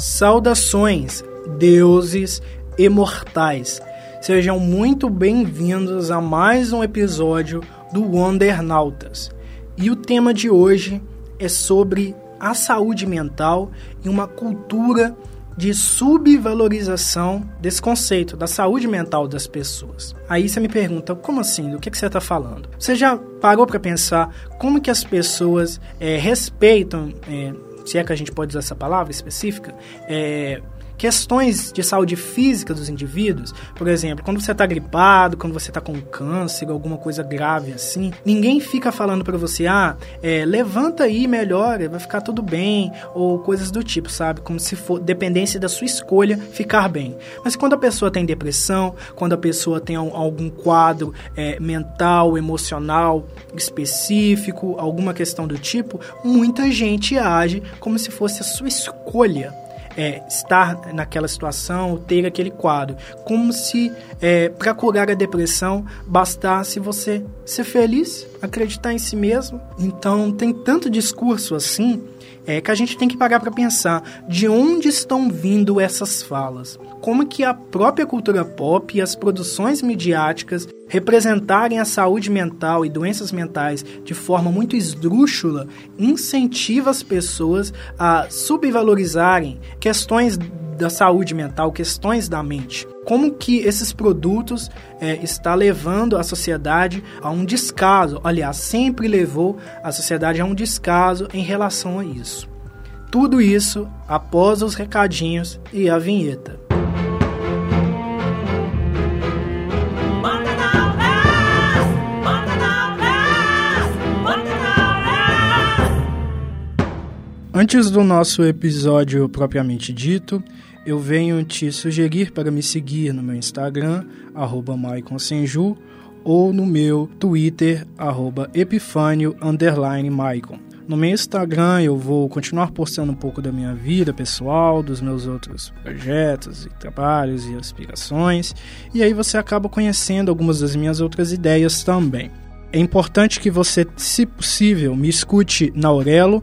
Saudações, deuses imortais. Sejam muito bem-vindos a mais um episódio do Wondernautas. E o tema de hoje é sobre a saúde mental e uma cultura de subvalorização desse conceito da saúde mental das pessoas. Aí você me pergunta, como assim? Do que, que você está falando? Você já parou para pensar como que as pessoas é, respeitam, é, se é que a gente pode usar essa palavra específica, é, questões de saúde física dos indivíduos, por exemplo, quando você está gripado, quando você está com câncer, alguma coisa grave assim, ninguém fica falando para você, ah, é, levanta aí, melhora, vai ficar tudo bem, ou coisas do tipo, sabe? Como se for dependência da sua escolha ficar bem. Mas quando a pessoa tem depressão, quando a pessoa tem algum quadro é, mental, emocional específico, alguma questão do tipo, muita gente age como se fosse a sua escolha é, estar naquela situação, ter aquele quadro. Como se é, para curar a depressão bastasse você ser feliz, acreditar em si mesmo. Então tem tanto discurso assim é que a gente tem que parar para pensar de onde estão vindo essas falas. Como que a própria cultura pop e as produções midiáticas representarem a saúde mental e doenças mentais de forma muito esdrúxula incentiva as pessoas a subvalorizarem questões da saúde mental, questões da mente. Como que esses produtos é, está levando a sociedade a um descaso, aliás, sempre levou a sociedade a um descaso em relação a isso. Tudo isso após os recadinhos e a vinheta. Antes do nosso episódio propriamente dito, eu venho te sugerir para me seguir no meu Instagram, arroba Senju, ou no meu Twitter, arroba Epifânio, Maicon. No meu Instagram eu vou continuar postando um pouco da minha vida pessoal, dos meus outros projetos e trabalhos e aspirações, e aí você acaba conhecendo algumas das minhas outras ideias também. É importante que você, se possível, me escute na Aurelo,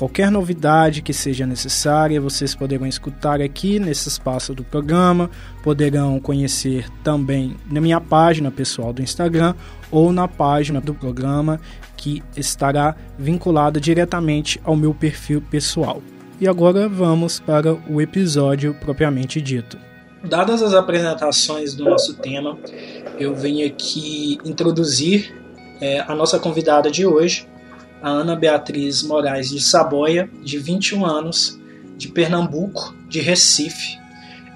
Qualquer novidade que seja necessária, vocês poderão escutar aqui nesse espaço do programa, poderão conhecer também na minha página pessoal do Instagram ou na página do programa que estará vinculada diretamente ao meu perfil pessoal. E agora vamos para o episódio propriamente dito. Dadas as apresentações do nosso tema, eu venho aqui introduzir é, a nossa convidada de hoje, a Ana Beatriz Moraes de Saboia, de 21 anos, de Pernambuco, de Recife.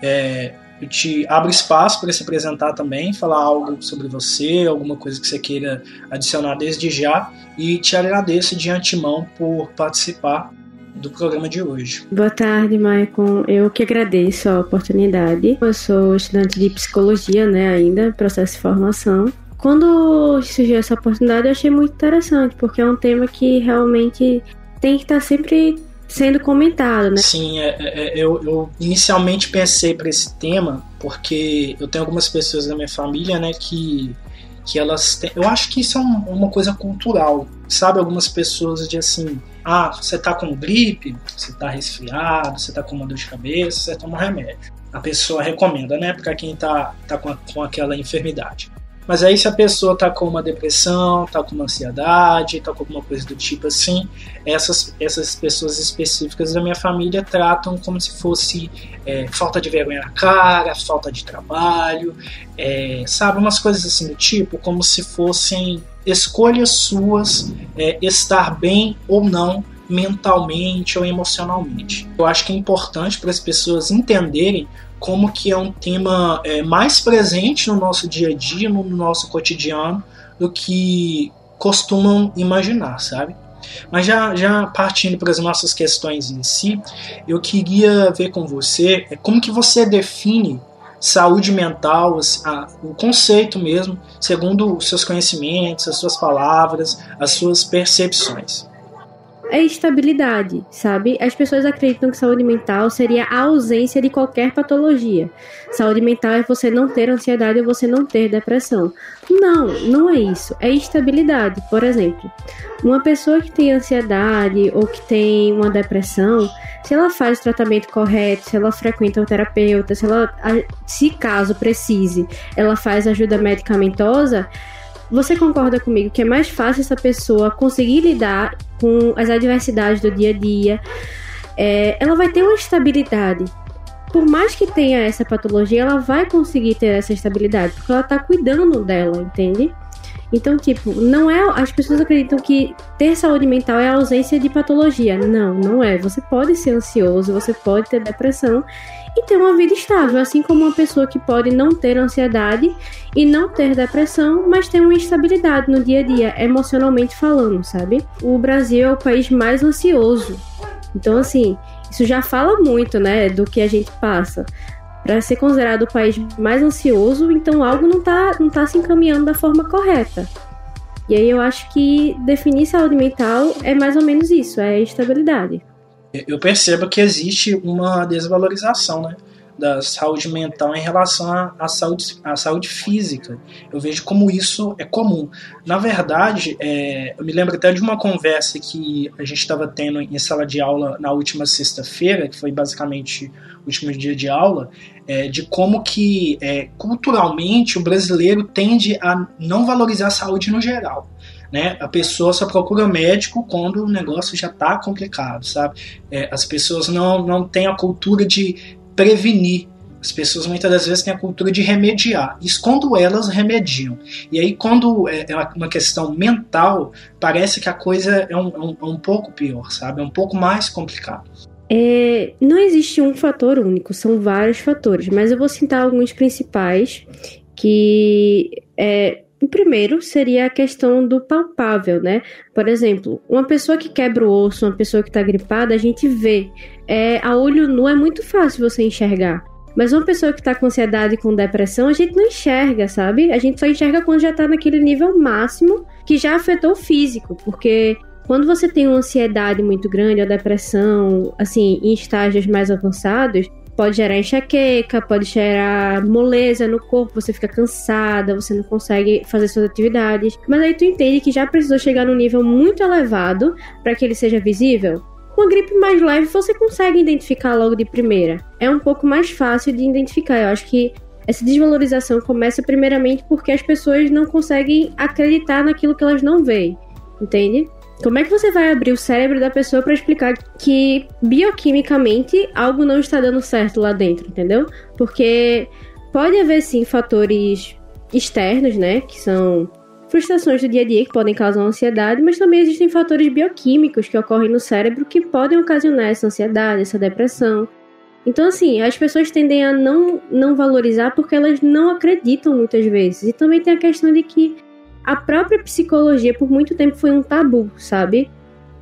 É, eu te abro espaço para se apresentar também, falar algo sobre você, alguma coisa que você queira adicionar desde já, e te agradeço de antemão por participar do programa de hoje. Boa tarde, Maicon. Eu que agradeço a oportunidade. Eu sou estudante de psicologia, né, ainda, processo de formação. Quando surgiu essa oportunidade, eu achei muito interessante, porque é um tema que realmente tem que estar sempre sendo comentado, né? Sim, é, é, é eu, eu, inicialmente pensei para esse tema porque eu tenho algumas pessoas da minha família, né, que que elas têm, eu acho que isso é um, uma coisa cultural, sabe? Algumas pessoas de assim, ah, você tá com gripe, você tá resfriado, você tá com uma dor de cabeça, você toma um remédio. A pessoa recomenda, né, para quem tá, tá com, a, com aquela enfermidade. Mas aí se a pessoa tá com uma depressão, tá com uma ansiedade, tá com alguma coisa do tipo assim, essas, essas pessoas específicas da minha família tratam como se fosse é, falta de vergonha na cara, falta de trabalho, é, sabe, umas coisas assim do tipo, como se fossem escolhas suas é, estar bem ou não mentalmente ou emocionalmente. Eu acho que é importante para as pessoas entenderem como que é um tema é, mais presente no nosso dia a dia, no nosso cotidiano, do que costumam imaginar, sabe? Mas já, já partindo para as nossas questões em si, eu queria ver com você é, como que você define saúde mental, a, o conceito mesmo, segundo os seus conhecimentos, as suas palavras, as suas percepções é estabilidade, sabe? As pessoas acreditam que saúde mental seria a ausência de qualquer patologia. Saúde mental é você não ter ansiedade ou você não ter depressão. Não, não é isso. É estabilidade. Por exemplo, uma pessoa que tem ansiedade ou que tem uma depressão, se ela faz o tratamento correto, se ela frequenta o terapeuta, se ela, se caso precise, ela faz ajuda medicamentosa, você concorda comigo que é mais fácil essa pessoa conseguir lidar com as adversidades do dia a dia? É, ela vai ter uma estabilidade. Por mais que tenha essa patologia, ela vai conseguir ter essa estabilidade, porque ela tá cuidando dela, entende? Então, tipo, não é. As pessoas acreditam que ter saúde mental é a ausência de patologia. Não, não é. Você pode ser ansioso, você pode ter depressão e ter uma vida estável, assim como uma pessoa que pode não ter ansiedade e não ter depressão, mas ter uma instabilidade no dia a dia, emocionalmente falando, sabe? O Brasil é o país mais ansioso. Então, assim, isso já fala muito, né, do que a gente passa. Para ser considerado o país mais ansioso, então algo não tá, não tá se encaminhando da forma correta. E aí eu acho que definir saúde mental é mais ou menos isso, é estabilidade eu percebo que existe uma desvalorização né, da saúde mental em relação à, à, saúde, à saúde física. Eu vejo como isso é comum. Na verdade, é, eu me lembro até de uma conversa que a gente estava tendo em sala de aula na última sexta-feira, que foi basicamente o último dia de aula, é, de como que é, culturalmente o brasileiro tende a não valorizar a saúde no geral né? A pessoa só procura médico quando o negócio já está complicado, sabe? É, as pessoas não, não têm a cultura de prevenir. As pessoas muitas das vezes têm a cultura de remediar. Isso quando elas remediam. E aí, quando é, é uma questão mental, parece que a coisa é um, é um, é um pouco pior, sabe? É um pouco mais complicado. É, não existe um fator único, são vários fatores, mas eu vou citar alguns principais que é, o primeiro seria a questão do palpável, né? Por exemplo, uma pessoa que quebra o osso, uma pessoa que está gripada, a gente vê. É, a olho nu é muito fácil você enxergar. Mas uma pessoa que está com ansiedade e com depressão, a gente não enxerga, sabe? A gente só enxerga quando já está naquele nível máximo que já afetou o físico. Porque quando você tem uma ansiedade muito grande, a depressão, assim, em estágios mais avançados, pode gerar enxaqueca, pode gerar moleza no corpo, você fica cansada, você não consegue fazer suas atividades. Mas aí tu entende que já precisou chegar num nível muito elevado para que ele seja visível. Uma gripe mais leve você consegue identificar logo de primeira. É um pouco mais fácil de identificar. Eu acho que essa desvalorização começa primeiramente porque as pessoas não conseguem acreditar naquilo que elas não veem, entende? Como é que você vai abrir o cérebro da pessoa para explicar que bioquimicamente algo não está dando certo lá dentro, entendeu? Porque pode haver sim fatores externos, né, que são frustrações do dia a dia que podem causar ansiedade, mas também existem fatores bioquímicos que ocorrem no cérebro que podem ocasionar essa ansiedade, essa depressão. Então, assim, as pessoas tendem a não, não valorizar porque elas não acreditam muitas vezes. E também tem a questão de que a própria psicologia por muito tempo foi um tabu, sabe?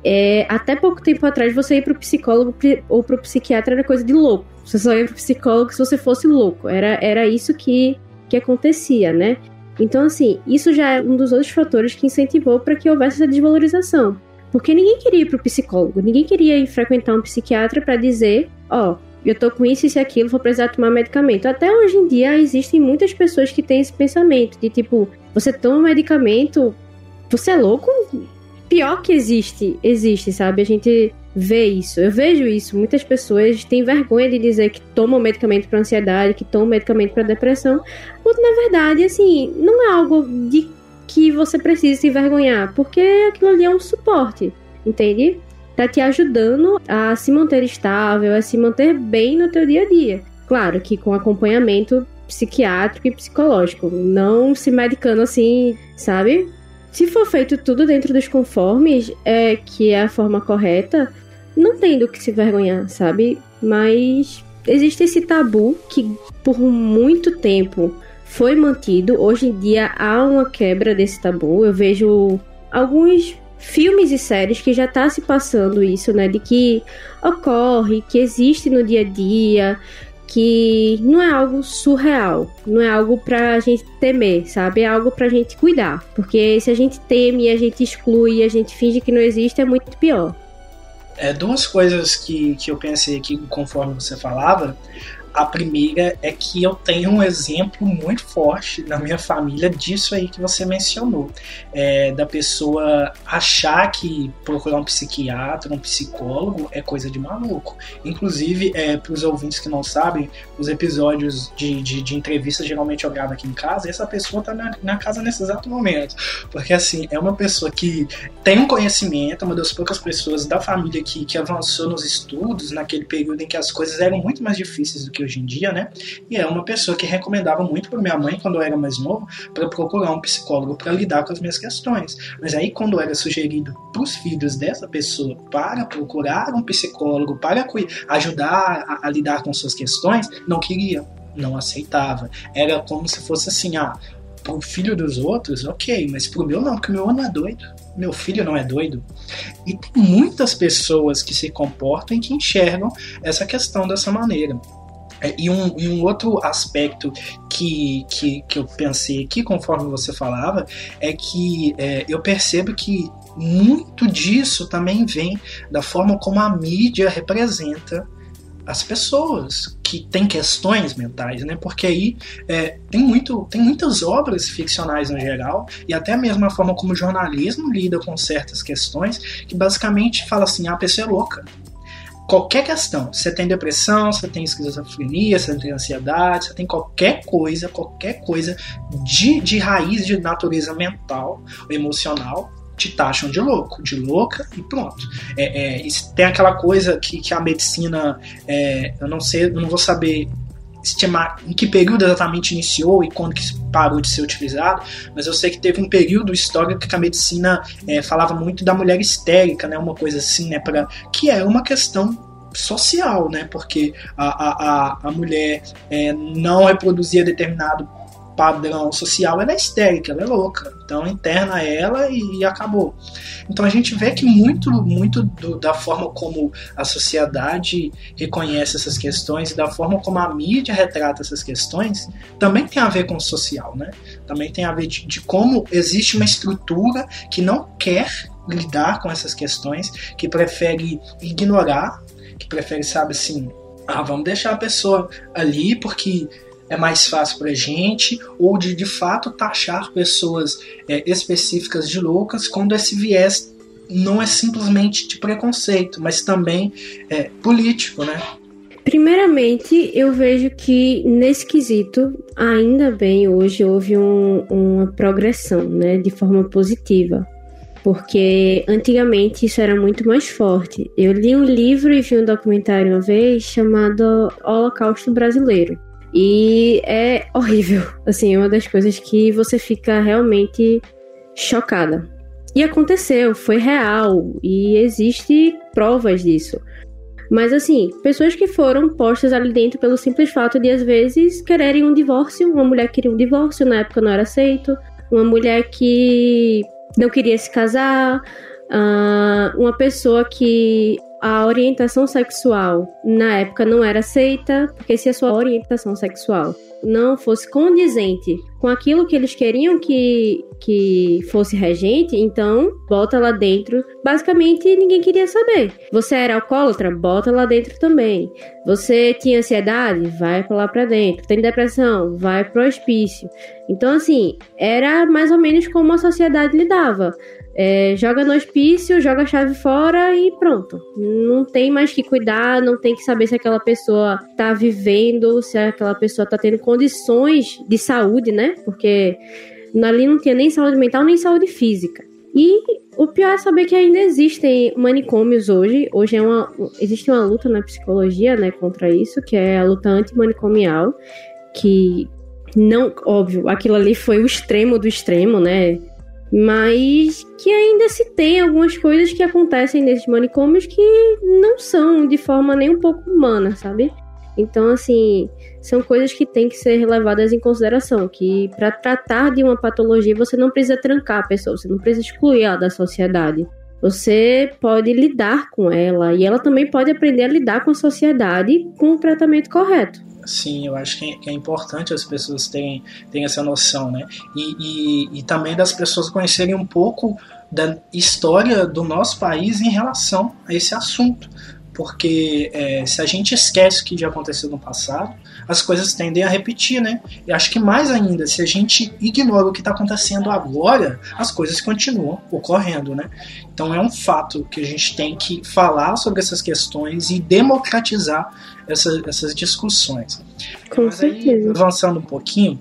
É, até pouco tempo atrás, você ir pro psicólogo ou pro psiquiatra era coisa de louco. Você só ia pro psicólogo se você fosse louco. Era, era isso que, que acontecia, né? Então, assim, isso já é um dos outros fatores que incentivou para que houvesse essa desvalorização. Porque ninguém queria ir pro psicólogo, ninguém queria ir frequentar um psiquiatra para dizer: Ó, oh, eu tô com isso, e aquilo, vou precisar tomar medicamento. Até hoje em dia existem muitas pessoas que têm esse pensamento de tipo, você toma medicamento, você é louco? Pior que existe, existe, sabe? A gente vê isso. Eu vejo isso. Muitas pessoas têm vergonha de dizer que tomam medicamento para ansiedade, que tomam medicamento para depressão, quando na verdade, assim, não é algo de que você precisa se envergonhar, porque aquilo ali é um suporte, entende? Tá te ajudando a se manter estável, a se manter bem no teu dia a dia. Claro que com acompanhamento psiquiátrico e psicológico, não se medicando assim, sabe? Se for feito tudo dentro dos conformes, é que é a forma correta, não tem do que se vergonhar, sabe? Mas existe esse tabu que por muito tempo foi mantido. Hoje em dia há uma quebra desse tabu. Eu vejo alguns filmes e séries que já tá se passando isso, né? De que ocorre, que existe no dia a dia, que não é algo surreal, não é algo pra gente temer, sabe? É algo pra gente cuidar. Porque se a gente teme, a gente exclui, a gente finge que não existe, é muito pior. É, duas coisas que, que eu pensei aqui conforme você falava. A primeira é que eu tenho um exemplo muito forte na minha família disso aí que você mencionou. É, da pessoa achar que procurar um psiquiatra, um psicólogo é coisa de maluco. Inclusive, é, para os ouvintes que não sabem, os episódios de, de, de entrevistas geralmente eu gravo aqui em casa e essa pessoa está na, na casa nesse exato momento. Porque assim, é uma pessoa que tem um conhecimento, uma das poucas pessoas da família que, que avançou nos estudos naquele período em que as coisas eram muito mais difíceis do que hoje em dia, né? E é uma pessoa que recomendava muito para minha mãe quando eu era mais novo para procurar um psicólogo para lidar com as minhas questões. Mas aí quando era sugerido para os filhos dessa pessoa para procurar um psicólogo para ajudar a, a lidar com suas questões, não queria, não aceitava. Era como se fosse assim, ah, pro filho dos outros, ok, mas pro meu não, porque o meu não é doido. Meu filho não é doido. E tem muitas pessoas que se comportam e que enxergam essa questão dessa maneira. É, e um, e um outro aspecto que, que, que eu pensei aqui, conforme você falava, é que é, eu percebo que muito disso também vem da forma como a mídia representa as pessoas que têm questões mentais, né? Porque aí é, tem, muito, tem muitas obras ficcionais no geral e até mesmo a forma como o jornalismo lida com certas questões que basicamente fala assim, ah, a pessoa é louca, qualquer questão. Você tem depressão, você tem esquizofrenia, você tem ansiedade, você tem qualquer coisa, qualquer coisa de, de raiz de natureza mental ou emocional, te taxam de louco, de louca e pronto. É, é, tem aquela coisa que, que a medicina, é, eu não sei, eu não vou saber estimar em que período exatamente iniciou e quando que parou de ser utilizado, mas eu sei que teve um período histórico que a medicina é, falava muito da mulher histérica, né, uma coisa assim, né, para que é uma questão social, né, porque a, a, a mulher é, não reproduzia determinado padrão social, ela é histérica, ela é louca. Então interna ela e, e acabou. Então a gente vê que muito, muito do, da forma como a sociedade reconhece essas questões e da forma como a mídia retrata essas questões também tem a ver com o social, né? Também tem a ver de, de como existe uma estrutura que não quer lidar com essas questões, que prefere ignorar, que prefere, sabe assim, ah, vamos deixar a pessoa ali porque é mais fácil para a gente, ou de de fato taxar pessoas é, específicas de loucas quando esse viés não é simplesmente de preconceito, mas também é, político, né? Primeiramente, eu vejo que nesse quesito, ainda bem, hoje houve um, uma progressão, né, de forma positiva. Porque antigamente isso era muito mais forte. Eu li um livro e vi um documentário uma vez chamado Holocausto Brasileiro. E é horrível. Assim, é uma das coisas que você fica realmente chocada. E aconteceu, foi real e existe provas disso. Mas assim, pessoas que foram postas ali dentro pelo simples fato de às vezes quererem um divórcio, uma mulher queria um divórcio, na época não era aceito, uma mulher que não queria se casar, uh, uma pessoa que a orientação sexual na época não era aceita, porque se a sua orientação sexual não fosse condizente com aquilo que eles queriam que, que fosse regente, então bota lá dentro. Basicamente, ninguém queria saber. Você era alcoólatra? Bota lá dentro também. Você tinha ansiedade? Vai lá pra dentro. Tem depressão? Vai pro hospício. Então, assim, era mais ou menos como a sociedade lidava. É, joga no hospício, joga a chave fora e pronto. Não tem mais que cuidar, não tem que saber se aquela pessoa tá vivendo, se aquela pessoa tá tendo condições de saúde, né? Porque ali não tinha nem saúde mental nem saúde física. E o pior é saber que ainda existem manicômios hoje. Hoje é uma, existe uma luta na psicologia, né, contra isso, que é a luta antimanicomial, que não, óbvio, aquilo ali foi o extremo do extremo, né? Mas que ainda se tem algumas coisas que acontecem nesses manicômios que não são de forma nem um pouco humana, sabe? Então, assim, são coisas que têm que ser levadas em consideração, que para tratar de uma patologia você não precisa trancar a pessoa, você não precisa excluir ela da sociedade. Você pode lidar com ela e ela também pode aprender a lidar com a sociedade com o tratamento correto. Sim, eu acho que é importante as pessoas terem, terem essa noção, né? E, e, e também das pessoas conhecerem um pouco da história do nosso país em relação a esse assunto. Porque é, se a gente esquece o que já aconteceu no passado, as coisas tendem a repetir, né? E acho que mais ainda, se a gente ignora o que está acontecendo agora, as coisas continuam ocorrendo, né? Então é um fato que a gente tem que falar sobre essas questões e democratizar essa, essas discussões. Com Mas certeza. Aí, avançando um pouquinho,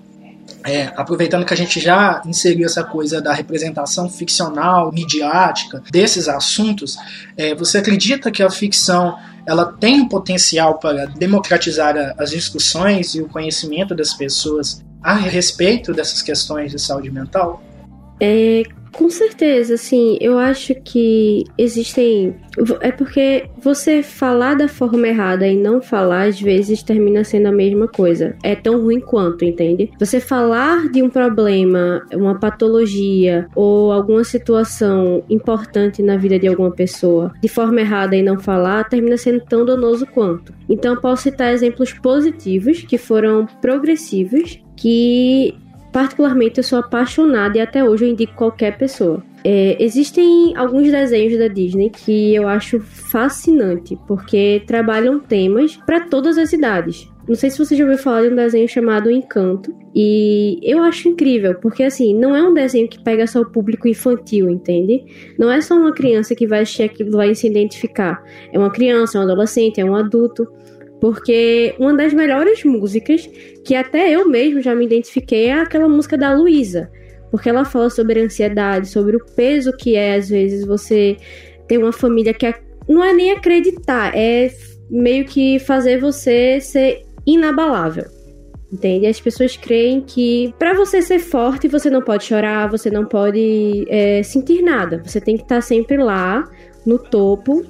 é, aproveitando que a gente já inseriu essa coisa da representação ficcional, midiática desses assuntos, é, você acredita que a ficção ela tem um potencial para democratizar as discussões e o conhecimento das pessoas a respeito dessas questões de saúde mental? É, com certeza, assim, eu acho que existem. É porque você falar da forma errada e não falar, às vezes, termina sendo a mesma coisa. É tão ruim quanto, entende? Você falar de um problema, uma patologia ou alguma situação importante na vida de alguma pessoa de forma errada e não falar, termina sendo tão danoso quanto. Então, posso citar exemplos positivos que foram progressivos que Particularmente, eu sou apaixonada e até hoje eu indico qualquer pessoa. É, existem alguns desenhos da Disney que eu acho fascinante, porque trabalham temas para todas as idades. Não sei se você já ouviu falar de um desenho chamado Encanto. E eu acho incrível, porque assim, não é um desenho que pega só o público infantil, entende? Não é só uma criança que vai assistir aquilo vai se identificar. É uma criança, é um adolescente, é um adulto. Porque uma das melhores músicas, que até eu mesmo já me identifiquei, é aquela música da Luísa. Porque ela fala sobre ansiedade, sobre o peso que é, às vezes, você ter uma família que não é nem acreditar, é meio que fazer você ser inabalável. Entende? As pessoas creem que para você ser forte, você não pode chorar, você não pode é, sentir nada. Você tem que estar tá sempre lá, no topo,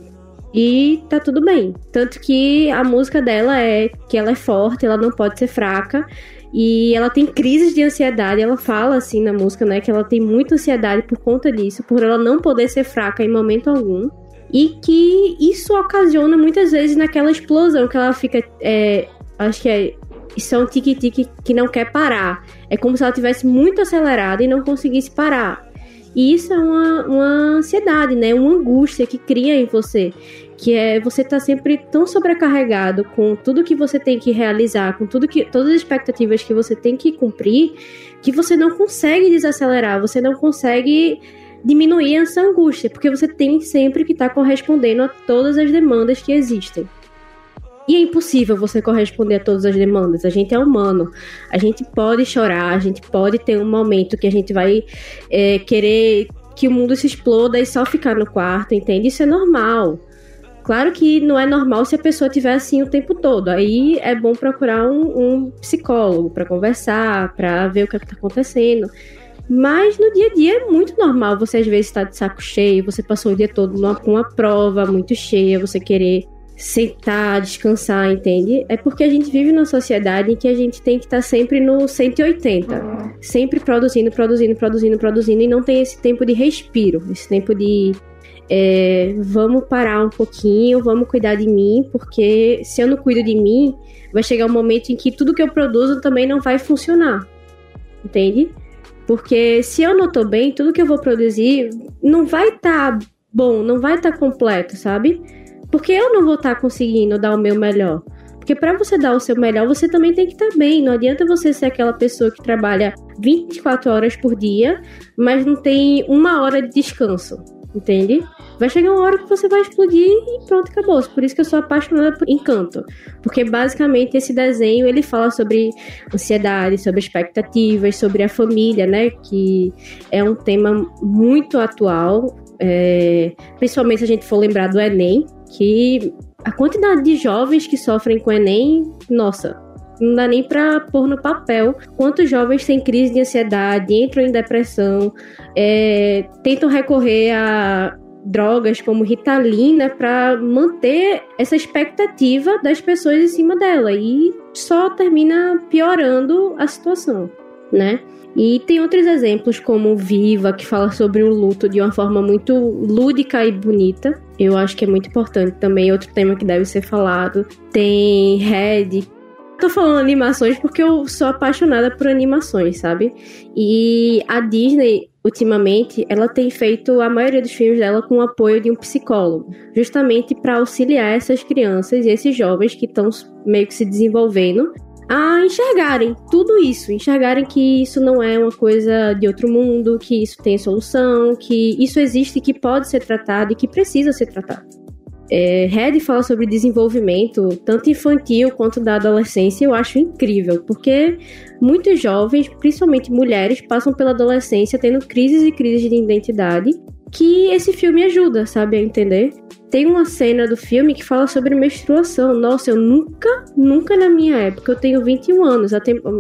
e tá tudo bem. Tanto que a música dela é que ela é forte, ela não pode ser fraca. E ela tem crises de ansiedade. Ela fala assim na música, né? Que ela tem muita ansiedade por conta disso, por ela não poder ser fraca em momento algum. E que isso ocasiona muitas vezes naquela explosão que ela fica. É, acho que é. Isso é um tique-tique que não quer parar. É como se ela tivesse muito acelerada e não conseguisse parar. E isso é uma, uma ansiedade, né? Uma angústia que cria em você. Que é você tá sempre tão sobrecarregado com tudo que você tem que realizar, com tudo que. todas as expectativas que você tem que cumprir, que você não consegue desacelerar, você não consegue diminuir essa angústia, porque você tem sempre que estar tá correspondendo a todas as demandas que existem. E é impossível você corresponder a todas as demandas. A gente é humano. A gente pode chorar, a gente pode ter um momento que a gente vai é, querer que o mundo se exploda e só ficar no quarto, entende? Isso é normal. Claro que não é normal se a pessoa estiver assim o tempo todo. Aí é bom procurar um, um psicólogo para conversar, para ver o que é está acontecendo. Mas no dia a dia é muito normal você às vezes estar tá de saco cheio, você passou o dia todo numa, com uma prova muito cheia, você querer sentar, descansar, entende? É porque a gente vive numa sociedade em que a gente tem que estar tá sempre no 180, sempre produzindo, produzindo, produzindo, produzindo, e não tem esse tempo de respiro, esse tempo de é, vamos parar um pouquinho, vamos cuidar de mim, porque se eu não cuido de mim, vai chegar um momento em que tudo que eu produzo também não vai funcionar, entende? Porque se eu não tô bem, tudo que eu vou produzir não vai estar tá bom, não vai estar tá completo, sabe? Porque eu não vou estar tá conseguindo dar o meu melhor. Porque para você dar o seu melhor, você também tem que estar tá bem. Não adianta você ser aquela pessoa que trabalha 24 horas por dia, mas não tem uma hora de descanso. Entende? Vai chegar uma hora que você vai explodir e pronto, acabou. Por isso que eu sou apaixonada por Encanto. Porque basicamente esse desenho ele fala sobre ansiedade, sobre expectativas, sobre a família, né? Que é um tema muito atual. É... principalmente se a gente for lembrar do Enem, que a quantidade de jovens que sofrem com Enem, nossa, não dá nem para pôr no papel quantos jovens têm crise de ansiedade, entram em depressão, é, tentam recorrer a drogas como Ritalina para manter essa expectativa das pessoas em cima dela e só termina piorando a situação, né? E tem outros exemplos como Viva, que fala sobre o luto de uma forma muito lúdica e bonita. Eu acho que é muito importante também, outro tema que deve ser falado. Tem Red, tô falando animações porque eu sou apaixonada por animações, sabe? E a Disney, ultimamente, ela tem feito a maioria dos filmes dela com o apoio de um psicólogo, justamente para auxiliar essas crianças e esses jovens que estão meio que se desenvolvendo a enxergarem tudo isso, enxergarem que isso não é uma coisa de outro mundo, que isso tem solução, que isso existe, que pode ser tratado e que precisa ser tratado. É, Red fala sobre desenvolvimento, tanto infantil quanto da adolescência, eu acho incrível, porque muitos jovens, principalmente mulheres, passam pela adolescência tendo crises e crises de identidade, que esse filme ajuda, sabe, a entender. Tem uma cena do filme que fala sobre menstruação. Nossa, eu nunca, nunca na minha época, eu tenho 21 anos,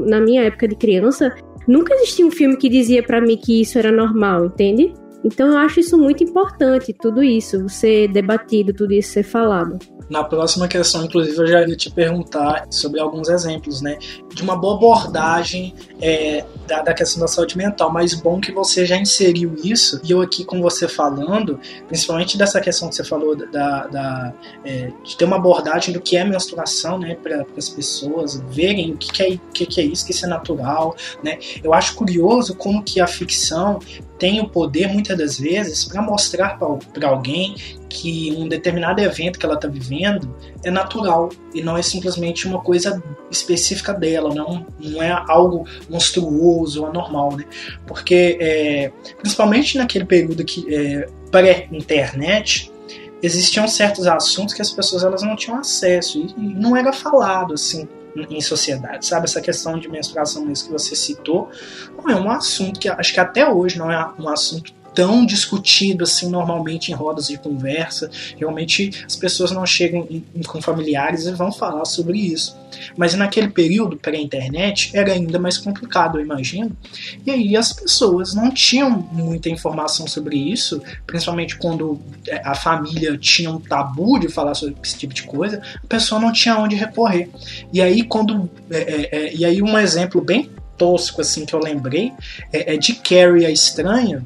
na minha época de criança, nunca existia um filme que dizia para mim que isso era normal, entende? Então eu acho isso muito importante, tudo isso ser debatido, tudo isso ser falado. Na próxima questão, inclusive, eu já ia te perguntar sobre alguns exemplos, né? De uma boa abordagem é, da, da, questão da saúde mental, mas bom que você já inseriu isso, e eu aqui com você falando, principalmente dessa questão que você falou da, da é, de ter uma abordagem do que é menstruação, né? Para as pessoas verem o que, que, é, que, que é isso, que isso é natural, né? Eu acho curioso como que a ficção tem o poder, muitas das vezes, para mostrar para alguém que um determinado evento que ela está vivendo é natural e não é simplesmente uma coisa específica dela, não, não é algo monstruoso, anormal, né? Porque, é, principalmente naquele período que é, pré-internet, existiam certos assuntos que as pessoas elas não tinham acesso e, e não era falado assim em sociedade, sabe? Essa questão de menstruação mesmo que você citou, não é um assunto que acho que até hoje não é um assunto tão discutido assim normalmente em rodas de conversa. Realmente as pessoas não chegam com familiares e vão falar sobre isso. Mas naquele período pré-internet era ainda mais complicado, eu imagino. E aí as pessoas não tinham muita informação sobre isso, principalmente quando é, a família tinha um tabu de falar sobre esse tipo de coisa, a pessoa não tinha onde recorrer. E aí quando é, é, é e aí um exemplo bem tosco assim que eu lembrei é, é de Carrie a Estranha,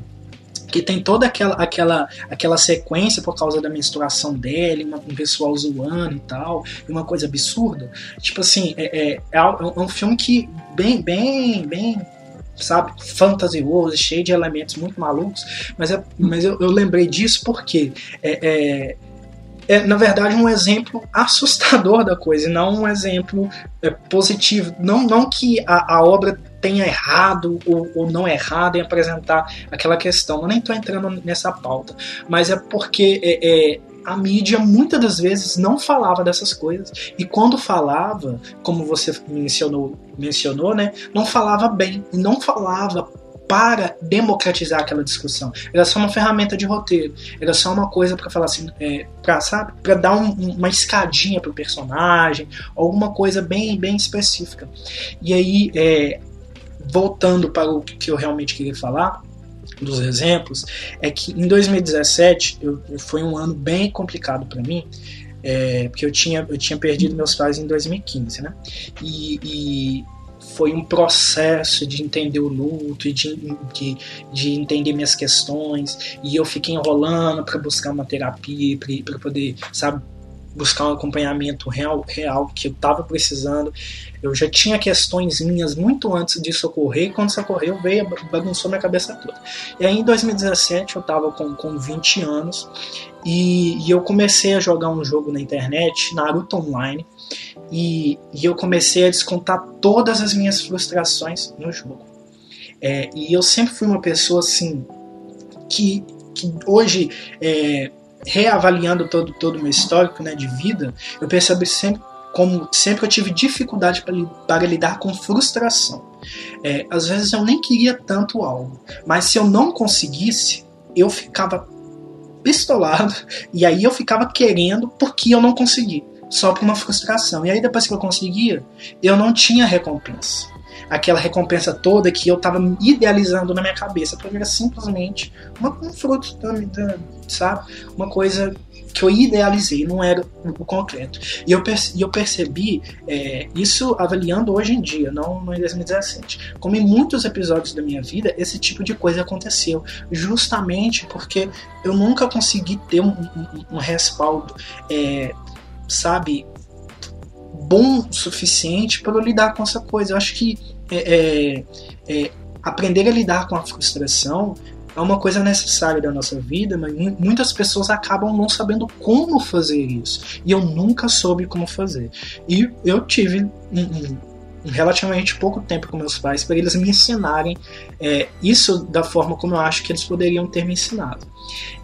que tem toda aquela, aquela, aquela sequência por causa da menstruação dele, uma, um pessoal zoando e tal, e uma coisa absurda. Tipo assim, é, é, é, é um filme que bem, bem, bem sabe, fantasioso, cheio de elementos muito malucos, mas, é, mas eu, eu lembrei disso porque é, é, é, na verdade, um exemplo assustador da coisa, e não um exemplo é, positivo. Não, não que a, a obra tenha errado ou, ou não errado em apresentar aquela questão. Eu nem estou entrando nessa pauta, mas é porque é, é, a mídia muitas das vezes não falava dessas coisas e quando falava, como você mencionou, mencionou, né, não falava bem, não falava para democratizar aquela discussão. Era só uma ferramenta de roteiro. Era só uma coisa para falar assim, é, para sabe, para dar um, uma escadinha pro personagem, alguma coisa bem bem específica. E aí é, voltando para o que eu realmente queria falar, dos exemplos, é que em 2017 eu, foi um ano bem complicado para mim, é, porque eu tinha, eu tinha perdido meus pais em 2015, né? E foi um processo de entender o luto e de, de, de entender minhas questões, e eu fiquei enrolando para buscar uma terapia, para poder, sabe, buscar um acompanhamento real, real que eu estava precisando. Eu já tinha questões minhas muito antes disso ocorrer, e quando isso ocorreu, veio, bagunçou minha cabeça toda. E aí em 2017 eu estava com, com 20 anos e, e, eu comecei a jogar um jogo na internet, Naruto Online, e, e eu comecei a descontar todas as minhas frustrações no jogo. É, e eu sempre fui uma pessoa assim que, que hoje é, reavaliando todo todo meu histórico né, de vida, eu percebi sempre como sempre eu tive dificuldade para, para lidar com frustração. É, às vezes eu nem queria tanto algo, mas se eu não conseguisse, eu ficava pistolado e aí eu ficava querendo porque eu não consegui, só por uma frustração. E aí depois que eu conseguia, eu não tinha recompensa. aquela recompensa toda que eu tava idealizando na minha cabeça. Mim era simplesmente uma, um fruto sabe? Uma coisa que eu idealizei, não era o concreto. E eu, perce, eu percebi é, isso avaliando hoje em dia, não, não em 2017. Como em muitos episódios da minha vida, esse tipo de coisa aconteceu. Justamente porque eu nunca consegui ter um, um, um respaldo, é, sabe, bom o suficiente para lidar com essa coisa. Eu acho que é, é, é aprender a lidar com a frustração é uma coisa necessária da nossa vida, mas muitas pessoas acabam não sabendo como fazer isso. E eu nunca soube como fazer. E eu tive um, um, relativamente pouco tempo com meus pais para eles me ensinarem é, isso da forma como eu acho que eles poderiam ter me ensinado.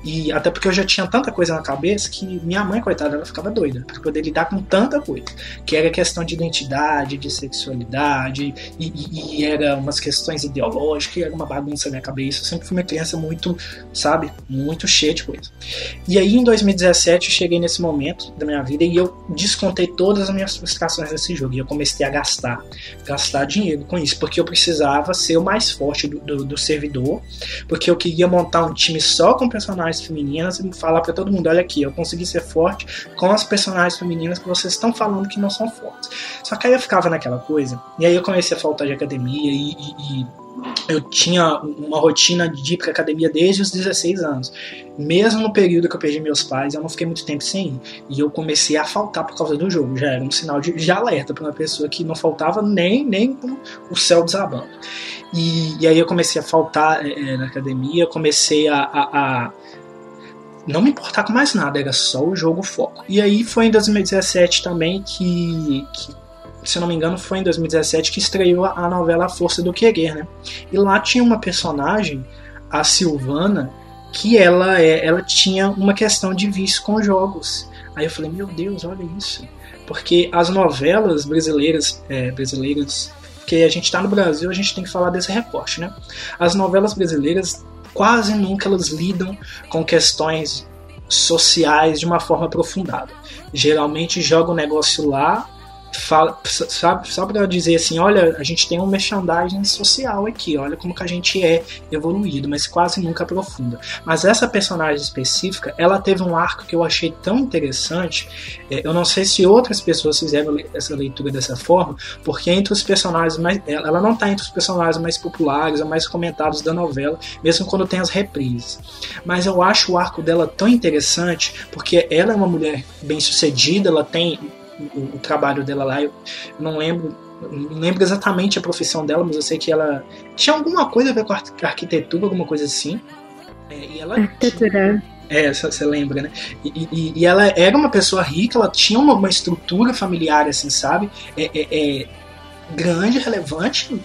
E até porque eu já tinha tanta coisa na cabeça que minha mãe, coitada, ela ficava doida para poder lidar com tanta coisa. Que era questão de identidade, de sexualidade, e, e, e era umas questões ideológicas, era uma bagunça na minha cabeça. Eu sempre fui uma criança muito, sabe, muito cheia de coisa. E aí em 2017 eu cheguei nesse momento da minha vida e eu descontei todas as minhas frustrações nesse jogo. E eu comecei a gastar, gastar dinheiro com isso, porque eu precisava ser o mais forte do, do, do servidor, porque eu queria montar um time só com personagens femininas e falar para todo mundo: olha aqui, eu consegui ser forte com as personagens femininas que vocês estão falando que não são fortes. Só que aí eu ficava naquela coisa, e aí eu comecei a faltar de academia e, e, e eu tinha uma rotina de ir para academia desde os 16 anos. Mesmo no período que eu perdi meus pais, eu não fiquei muito tempo sem ir. E eu comecei a faltar por causa do jogo. Já era um sinal de, de alerta para uma pessoa que não faltava nem, nem com o céu desabando. E, e aí eu comecei a faltar é, na academia, comecei a, a, a não me importar com mais nada, era só o jogo foco. E aí foi em 2017 também que, que se não me engano, foi em 2017 que estreou a novela A Força do Querer, né? E lá tinha uma personagem, a Silvana, que ela, é, ela tinha uma questão de vício com jogos. Aí eu falei, meu Deus, olha isso. Porque as novelas brasileiras, é, brasileiras, porque a gente está no Brasil, a gente tem que falar desse recorte, né? As novelas brasileiras quase nunca elas lidam com questões sociais de uma forma aprofundada. Geralmente joga o negócio lá fala, sabe, só para dizer assim, olha, a gente tem um merchandising social aqui, olha como que a gente é evoluído, mas quase nunca aprofunda. Mas essa personagem específica, ela teve um arco que eu achei tão interessante, é, eu não sei se outras pessoas fizeram essa leitura dessa forma, porque entre os personagens mais, ela não está entre os personagens mais populares ou mais comentados da novela, mesmo quando tem as reprises. Mas eu acho o arco dela tão interessante, porque ela é uma mulher bem sucedida, ela tem o, o trabalho dela lá. Eu, não lembro não lembro exatamente a profissão dela, mas eu sei que ela tinha alguma coisa a ver com arquitetura, alguma coisa assim. É, e ela arquitetura. É, você lembra, né? E, e, e, ela era uma pessoa rica, ela tinha uma, uma estrutura familiar, assim, sabe? É, é, é grande, relevante,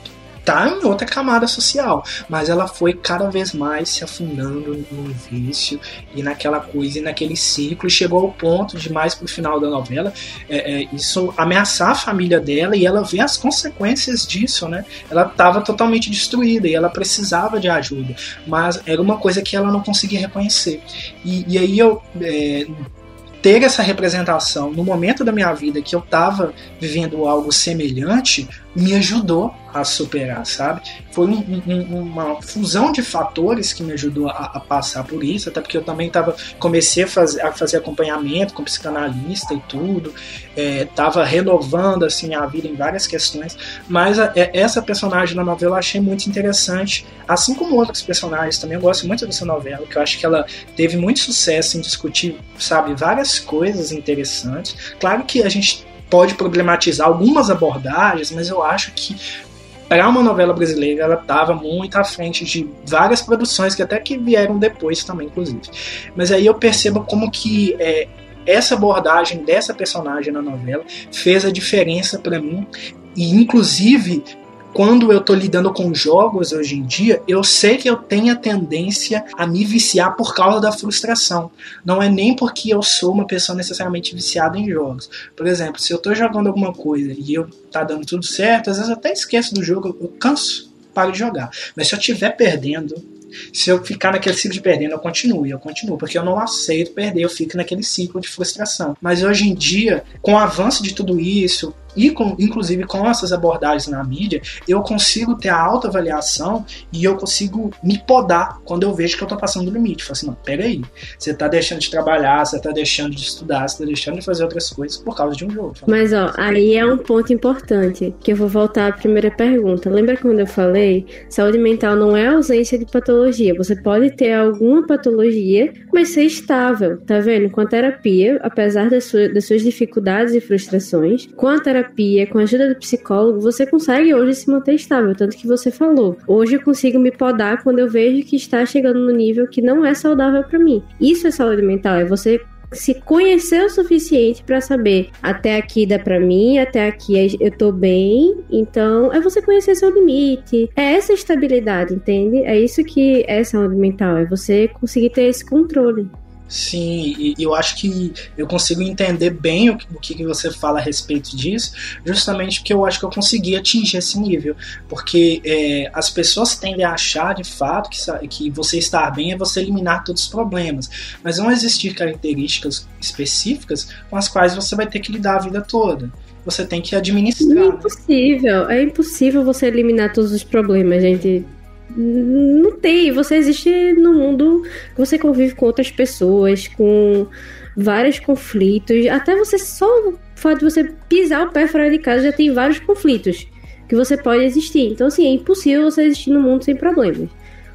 tá em outra camada social, mas ela foi cada vez mais se afundando no vício e naquela coisa e naquele ciclo e chegou ao ponto de mais pro final da novela é, é, isso ameaçar a família dela e ela vê as consequências disso, né? Ela estava totalmente destruída e ela precisava de ajuda, mas era uma coisa que ela não conseguia reconhecer. E, e aí eu é, ter essa representação no momento da minha vida que eu estava vivendo algo semelhante me ajudou a superar, sabe? Foi um, um, uma fusão de fatores que me ajudou a, a, passar por isso, até porque eu também tava, comecei a fazer, a fazer acompanhamento com psicanalista e tudo, estava é, renovando assim a vida em várias questões, mas a, é, essa personagem na novela eu achei muito interessante, assim como outros personagens também, eu gosto muito dessa novela, que eu acho que ela teve muito sucesso em discutir, sabe, várias coisas interessantes. Claro que a gente pode problematizar algumas abordagens, mas eu acho que para uma novela brasileira ela estava muito à frente de várias produções que até que vieram depois também, inclusive. Mas aí eu percebo como que é, essa abordagem dessa personagem na novela fez a diferença para mim e inclusive quando eu tô lidando com jogos hoje em dia, eu sei que eu tenho a tendência a me viciar por causa da frustração. Não é nem porque eu sou uma pessoa necessariamente viciada em jogos. Por exemplo, se eu tô jogando alguma coisa e eu tá dando tudo certo, às vezes eu até esqueço do jogo, eu canso, paro de jogar. Mas se eu estiver perdendo, se eu ficar naquele ciclo de perdendo, eu continuo, eu continuo, porque eu não aceito perder, eu fico naquele ciclo de frustração. Mas hoje em dia, com o avanço de tudo isso, e com, inclusive com essas abordagens na mídia, eu consigo ter a autoavaliação e eu consigo me podar quando eu vejo que eu tô passando do limite. Falo assim, não, peraí, você tá deixando de trabalhar, você tá deixando de estudar, você tá deixando de fazer outras coisas por causa de um jogo. Mas ó, aí é um ponto importante, que eu vou voltar à primeira pergunta. Lembra quando eu falei, saúde mental não é ausência de patologia. Você pode ter alguma patologia, mas ser estável, tá vendo? Com a terapia, apesar das, suas, das suas dificuldades e frustrações, com a terapia, com a ajuda do psicólogo, você consegue hoje se manter estável, tanto que você falou. Hoje eu consigo me podar quando eu vejo que está chegando no nível que não é saudável para mim. Isso é saúde mental, é você se conhecer o suficiente para saber até aqui dá para mim, até aqui eu tô bem. Então, é você conhecer seu limite. É essa estabilidade, entende? É isso que é saúde mental, é você conseguir ter esse controle. Sim, e eu acho que eu consigo entender bem o que, o que você fala a respeito disso, justamente porque eu acho que eu consegui atingir esse nível. Porque é, as pessoas tendem a achar de fato que, que você estar bem é você eliminar todos os problemas, mas não existir características específicas com as quais você vai ter que lidar a vida toda você tem que administrar. É impossível, é impossível você eliminar todos os problemas, gente. Não tem. Você existe no mundo você convive com outras pessoas, com vários conflitos. Até você só o fato de você pisar o pé fora de casa já tem vários conflitos que você pode existir. Então, assim, é impossível você existir no mundo sem problemas.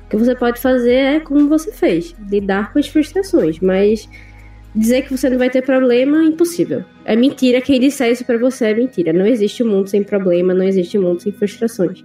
O que você pode fazer é como você fez, lidar com as frustrações. Mas dizer que você não vai ter problema, impossível. É mentira. Quem disser isso pra você é mentira. Não existe um mundo sem problema, não existe um mundo sem frustrações.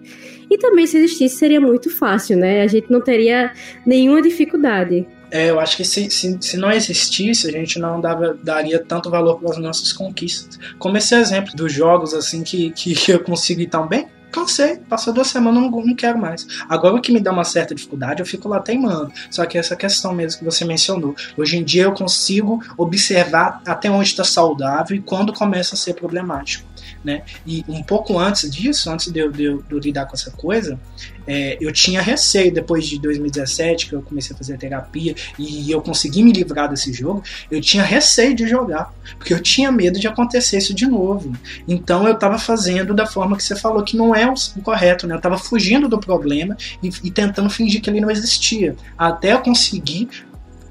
E também, se existisse, seria muito fácil, né? A gente não teria nenhuma dificuldade. É, eu acho que se, se, se não existisse, a gente não dava, daria tanto valor para as nossas conquistas. Como esse exemplo dos jogos, assim, que, que eu consigo ir tão bem, cansei, passou duas semanas, não, não quero mais. Agora o que me dá uma certa dificuldade, eu fico lá teimando. Só que essa questão mesmo que você mencionou. Hoje em dia eu consigo observar até onde está saudável e quando começa a ser problemático né? E um pouco antes disso, antes de eu, de eu, de eu lidar com essa coisa, é, eu tinha receio, depois de 2017, que eu comecei a fazer terapia e eu consegui me livrar desse jogo, eu tinha receio de jogar, porque eu tinha medo de acontecer isso de novo. Então eu estava fazendo da forma que você falou, que não é o correto, né? Eu estava fugindo do problema e, e tentando fingir que ele não existia, até eu conseguir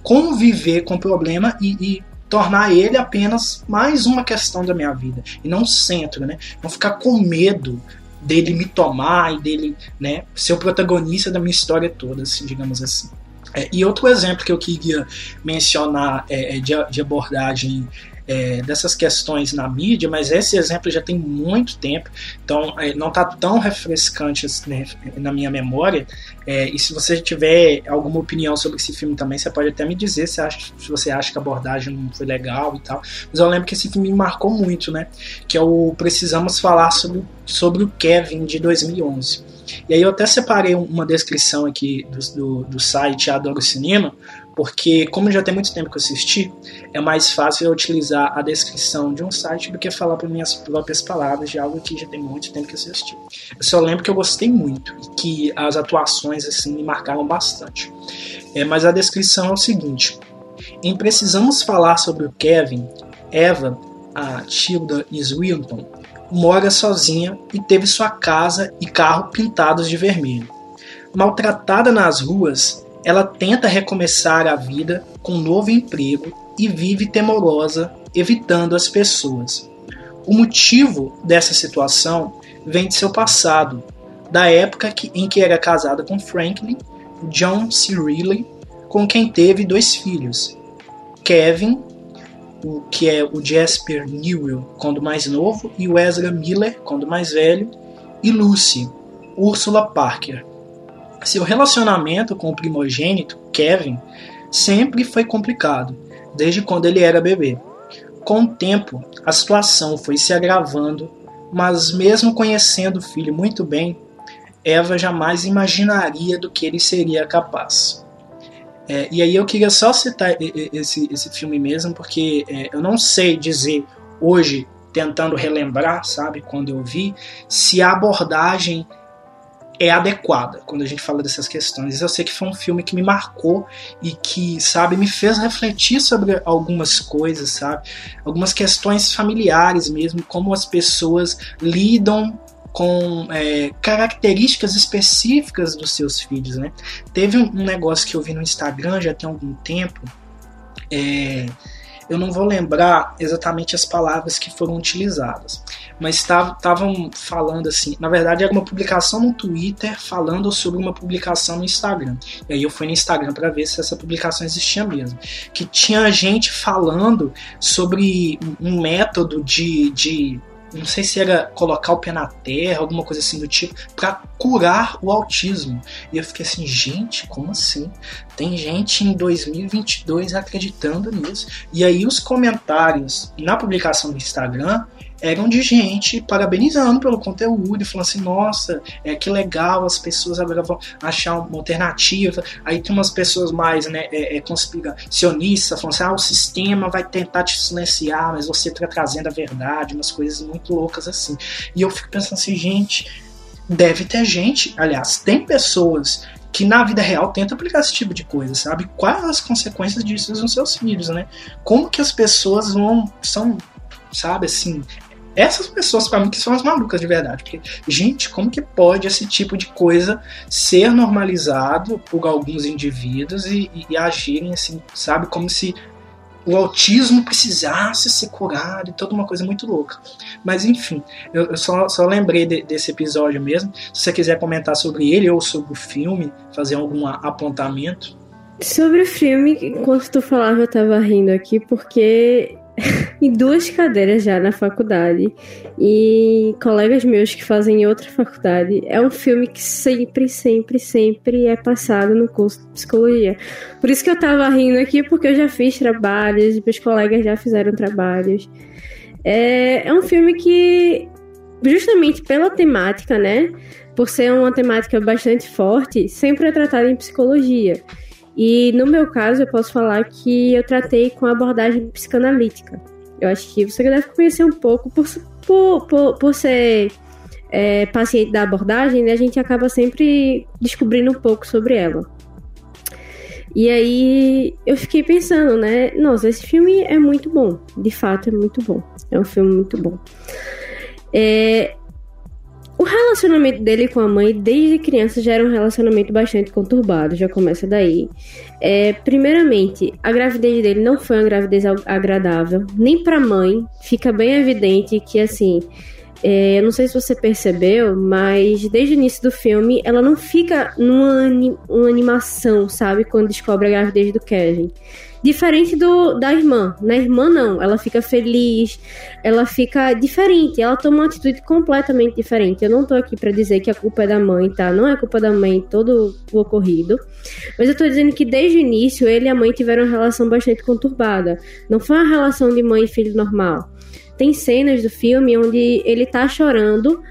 conviver com o problema e, e tornar ele apenas mais uma questão da minha vida e não o centro, né? Não ficar com medo dele me tomar e dele, né, ser o protagonista da minha história toda, assim, digamos assim. É, e outro exemplo que eu queria mencionar é, é de, de abordagem é, dessas questões na mídia, mas esse exemplo já tem muito tempo, então é, não está tão refrescante assim, né, na minha memória. É, e se você tiver alguma opinião sobre esse filme também, você pode até me dizer se, acha, se você acha que a abordagem não foi legal e tal. Mas eu lembro que esse filme me marcou muito, né? Que é o Precisamos Falar sobre, sobre o Kevin de 2011. E aí eu até separei uma descrição aqui do, do, do site Adoro Cinema, porque como já tem muito tempo que eu assisti, é mais fácil eu utilizar a descrição de um site do que falar por minhas próprias palavras de algo que já tem muito tempo que eu assisti. Eu só lembro que eu gostei muito e que as atuações assim me marcaram bastante. É, mas a descrição é o seguinte: em Precisamos Falar sobre o Kevin, Eva, a Tilda Swinton, mora sozinha e teve sua casa e carro pintados de vermelho. Maltratada nas ruas, ela tenta recomeçar a vida com um novo emprego e vive temorosa, evitando as pessoas. O motivo dessa situação vem de seu passado, da época em que era casada com Franklin, John C. Reilly, com quem teve dois filhos, Kevin, o que é o Jasper Newell quando mais novo, e o Ezra Miller quando mais velho, e Lucy, Ursula Parker. Seu relacionamento com o primogênito, Kevin, sempre foi complicado, desde quando ele era bebê. Com o tempo, a situação foi se agravando, mas mesmo conhecendo o filho muito bem, Eva jamais imaginaria do que ele seria capaz. É, e aí eu queria só citar esse, esse filme mesmo, porque é, eu não sei dizer hoje, tentando relembrar, sabe, quando eu vi, se a abordagem é adequada quando a gente fala dessas questões. Eu sei que foi um filme que me marcou e que, sabe, me fez refletir sobre algumas coisas, sabe? Algumas questões familiares mesmo, como as pessoas lidam com é, características específicas dos seus filhos, né? Teve um, negócio que eu vi no Instagram já tem algum tempo, é, eu não vou lembrar exatamente as palavras que foram utilizadas, mas estavam falando assim. Na verdade, era uma publicação no Twitter falando sobre uma publicação no Instagram. E aí eu fui no Instagram para ver se essa publicação existia mesmo. Que tinha gente falando sobre um método de, de não sei se era colocar o pé na terra, alguma coisa assim do tipo, para curar o autismo. E eu fiquei assim, gente, como assim? Tem gente em 2022 acreditando nisso. E aí os comentários na publicação do Instagram eram de gente parabenizando pelo conteúdo, falando assim, nossa, é que legal, as pessoas agora vão achar uma alternativa. Aí tem umas pessoas mais né, é, é, conspiracionistas, falando assim, ah, o sistema vai tentar te silenciar, mas você está trazendo a verdade, umas coisas muito loucas assim. E eu fico pensando assim, gente, deve ter gente, aliás, tem pessoas que na vida real tenta aplicar esse tipo de coisa, sabe? Quais as consequências disso nos seus filhos, né? Como que as pessoas vão são sabe assim essas pessoas, para mim, que são as malucas de verdade. Porque, gente, como que pode esse tipo de coisa ser normalizado por alguns indivíduos e, e, e agirem assim, sabe? Como se o autismo precisasse ser curado e toda uma coisa muito louca. Mas enfim, eu, eu só, só lembrei de, desse episódio mesmo. Se você quiser comentar sobre ele ou sobre o filme, fazer algum apontamento. Sobre o filme, enquanto tu falava, eu tava rindo aqui, porque em duas cadeiras já na faculdade e colegas meus que fazem outra faculdade. É um filme que sempre, sempre, sempre é passado no curso de psicologia. Por isso que eu tava rindo aqui, porque eu já fiz trabalhos, meus colegas já fizeram trabalhos. É, é um filme que, justamente pela temática, né? Por ser uma temática bastante forte, sempre é tratado em psicologia. E no meu caso, eu posso falar que eu tratei com abordagem psicanalítica. Eu acho que você deve conhecer um pouco por, por, por, por ser é, paciente da abordagem, né? A gente acaba sempre descobrindo um pouco sobre ela. E aí eu fiquei pensando, né? Nossa, esse filme é muito bom. De fato, é muito bom. É um filme muito bom. É, o relacionamento dele com a mãe desde criança já era um relacionamento bastante conturbado, já começa daí. É, primeiramente, a gravidez dele não foi uma gravidez agradável, nem para a mãe. Fica bem evidente que assim, é, eu não sei se você percebeu, mas desde o início do filme ela não fica numa, numa animação, sabe, quando descobre a gravidez do Kevin. Diferente do da irmã. Na irmã, não. Ela fica feliz, ela fica diferente, ela toma uma atitude completamente diferente. Eu não tô aqui para dizer que a culpa é da mãe, tá? Não é culpa da mãe todo o ocorrido. Mas eu tô dizendo que desde o início ele e a mãe tiveram uma relação bastante conturbada. Não foi uma relação de mãe e filho normal. Tem cenas do filme onde ele tá chorando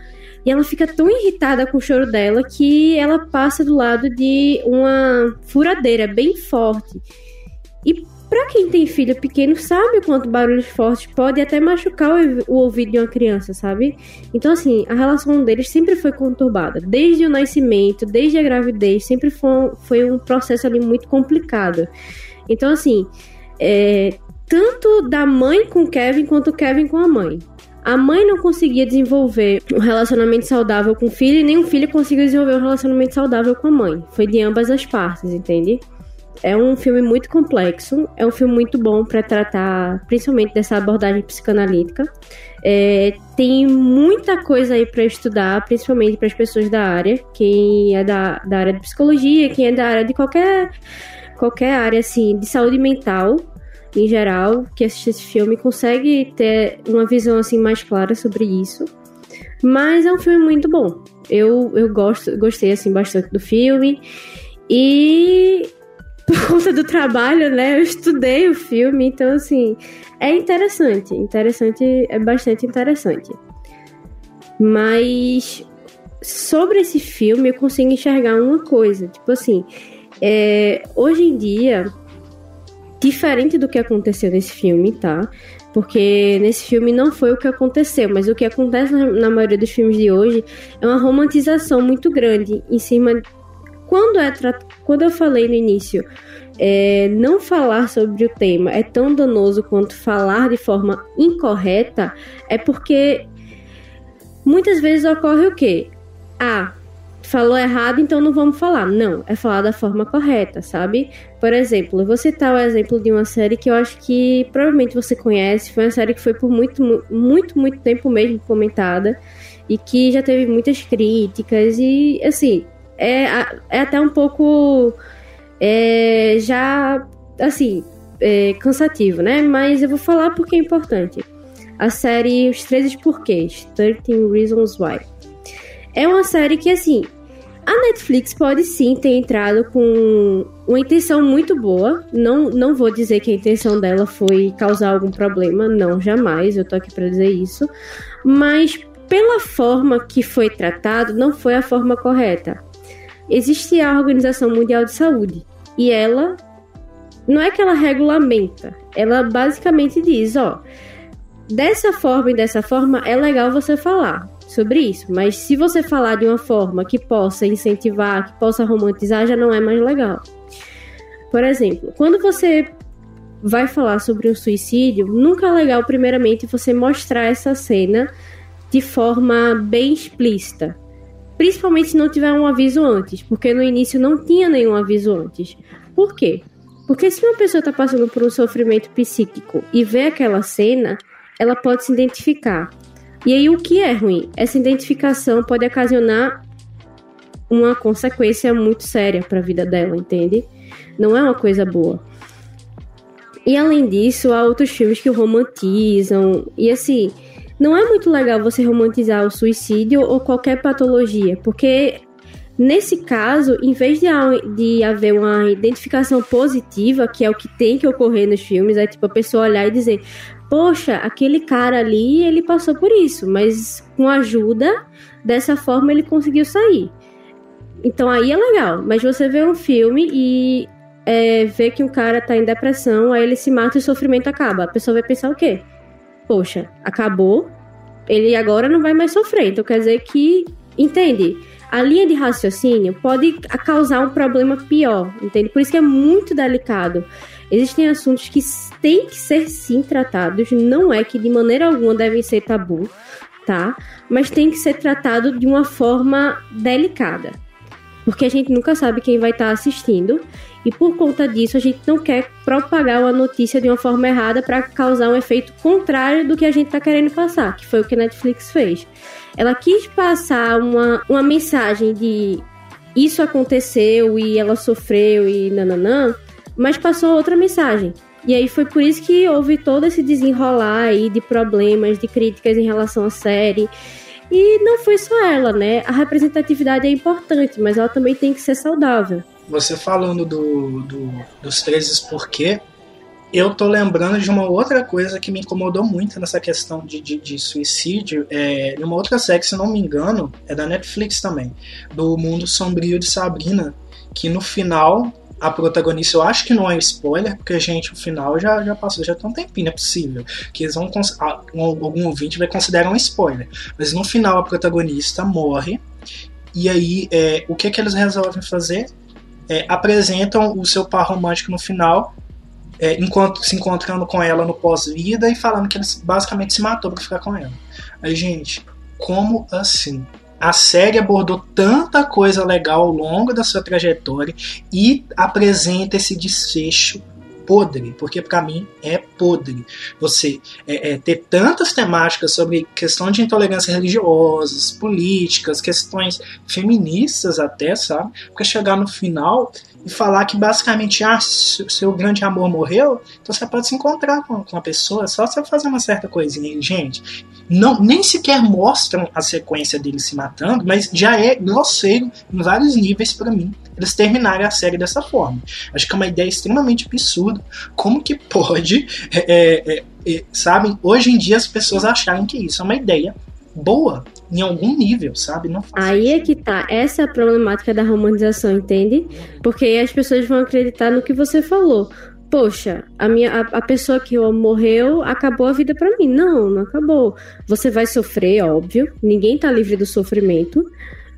e ela fica tão irritada com o choro dela que ela passa do lado de uma furadeira bem forte. E para quem tem filho pequeno, sabe o quanto barulhos fortes pode até machucar o, ouvido de uma criança, sabe? Então, assim, a relação deles sempre foi conturbada. Desde o nascimento, desde a gravidez, sempre foi, foi um processo ali muito complicado. Então, assim, é, tanto da mãe com o Kevin quanto o Kevin com a mãe. A mãe não conseguia desenvolver um relacionamento saudável com o filho e nem o filho conseguiu desenvolver um relacionamento saudável com a mãe. Foi de ambas as partes, entende? É um filme muito complexo, é um filme muito bom para tratar principalmente dessa abordagem psicanalítica. É, tem muita coisa aí para estudar, principalmente para as pessoas da área, quem é da, da área de psicologia, quem é da área de qualquer, qualquer área assim, de saúde mental em geral, que assiste esse filme consegue ter uma visão assim mais clara sobre isso. Mas é um filme muito bom. Eu, eu gosto, gostei assim bastante do filme. E por conta do trabalho, né? Eu estudei o filme, então assim, é interessante, interessante, é bastante interessante. Mas sobre esse filme eu consigo enxergar uma coisa, tipo assim, é, hoje em dia, diferente do que aconteceu nesse filme, tá? Porque nesse filme não foi o que aconteceu, mas o que acontece na maioria dos filmes de hoje é uma romantização muito grande em cima. Quando, é. Quando eu falei no início, é, não falar sobre o tema é tão danoso quanto falar de forma incorreta, é porque muitas vezes ocorre o quê? Ah, falou errado, então não vamos falar. Não, é falar da forma correta, sabe? Por exemplo, eu vou citar o exemplo de uma série que eu acho que provavelmente você conhece. Foi uma série que foi por muito, muito, muito tempo mesmo comentada e que já teve muitas críticas e, assim, é, é até um pouco é, já, assim, é, cansativo, né? Mas eu vou falar porque é importante. A série Os 13 Porquês, 13 Reasons Why. É uma série que, assim, a Netflix pode sim ter entrado com uma intenção muito boa. Não, não vou dizer que a intenção dela foi causar algum problema, não, jamais. Eu tô aqui para dizer isso. Mas pela forma que foi tratado, não foi a forma correta. Existe a Organização Mundial de Saúde e ela não é que ela regulamenta, ela basicamente diz, ó, dessa forma e dessa forma é legal você falar sobre isso. Mas se você falar de uma forma que possa incentivar, que possa romantizar, já não é mais legal. Por exemplo, quando você vai falar sobre um suicídio, nunca é legal, primeiramente, você mostrar essa cena de forma bem explícita. Principalmente se não tiver um aviso antes, porque no início não tinha nenhum aviso antes. Por quê? Porque se uma pessoa está passando por um sofrimento psíquico e vê aquela cena, ela pode se identificar. E aí o que é ruim? Essa identificação pode ocasionar uma consequência muito séria para a vida dela, entende? Não é uma coisa boa. E além disso, há outros filmes que romantizam. E assim, não é muito legal você romantizar o suicídio ou qualquer patologia, porque nesse caso, em vez de, de haver uma identificação positiva, que é o que tem que ocorrer nos filmes, é tipo a pessoa olhar e dizer: poxa, aquele cara ali, ele passou por isso, mas com ajuda, dessa forma ele conseguiu sair. Então aí é legal, mas você vê um filme e é, vê que um cara tá em depressão, aí ele se mata e o sofrimento acaba. A pessoa vai pensar o quê? Poxa, acabou, ele agora não vai mais sofrer. Então quer dizer que, entende? A linha de raciocínio pode causar um problema pior, entende? Por isso que é muito delicado. Existem assuntos que têm que ser sim tratados, não é que de maneira alguma devem ser tabu, tá? Mas tem que ser tratado de uma forma delicada. Porque a gente nunca sabe quem vai estar assistindo e por conta disso a gente não quer propagar uma notícia de uma forma errada para causar um efeito contrário do que a gente está querendo passar, que foi o que a Netflix fez. Ela quis passar uma, uma mensagem de isso aconteceu e ela sofreu e nananã, mas passou outra mensagem. E aí foi por isso que houve todo esse desenrolar aí de problemas, de críticas em relação à série. E não foi só ela, né? A representatividade é importante, mas ela também tem que ser saudável. Você falando do, do dos 13 porquê, eu tô lembrando de uma outra coisa que me incomodou muito nessa questão de, de, de suicídio. É, uma outra série, se não me engano, é da Netflix também, do Mundo Sombrio de Sabrina, que no final a protagonista, eu acho que não é spoiler, porque, gente, o final já, já passou, já tem um tempinho, é possível. Que eles vão. Algum ouvinte vai considerar um spoiler. Mas no final a protagonista morre. E aí, é, o que, que eles resolvem fazer? É, apresentam o seu par romântico no final, é, enquanto se encontrando com ela no pós-vida e falando que ele basicamente se matou para ficar com ela. Aí, gente, como assim? a série abordou tanta coisa legal ao longo da sua trajetória e apresenta esse desfecho podre, porque para mim é podre. Você é, é, ter tantas temáticas sobre questão de intolerância religiosas, políticas, questões feministas até, sabe? Porque chegar no final e falar que basicamente, ah, seu grande amor morreu, então você pode se encontrar com, com a pessoa, só você fazer uma certa coisinha. Gente, não, nem sequer mostram a sequência dele se matando, mas já é grosseiro em vários níveis para mim eles terminarem a série dessa forma. Acho que é uma ideia extremamente absurda. Como que pode, é, é, é, é sabe, hoje em dia as pessoas acharem que isso é uma ideia boa em algum nível, sabe? Não Aí é que tá. Essa é a problemática da romantização, entende? Porque as pessoas vão acreditar no que você falou. poxa, a minha a, a pessoa que eu morreu, acabou a vida para mim. Não, não acabou. Você vai sofrer, óbvio. Ninguém tá livre do sofrimento.